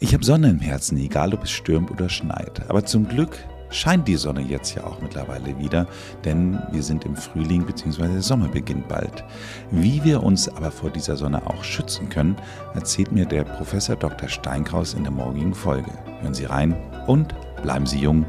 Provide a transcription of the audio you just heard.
Ich habe Sonne im Herzen, egal ob es stürmt oder schneit. Aber zum Glück scheint die Sonne jetzt ja auch mittlerweile wieder, denn wir sind im Frühling bzw. der Sommer beginnt bald. Wie wir uns aber vor dieser Sonne auch schützen können, erzählt mir der Professor Dr. Steinkraus in der morgigen Folge. Hören Sie rein und bleiben Sie jung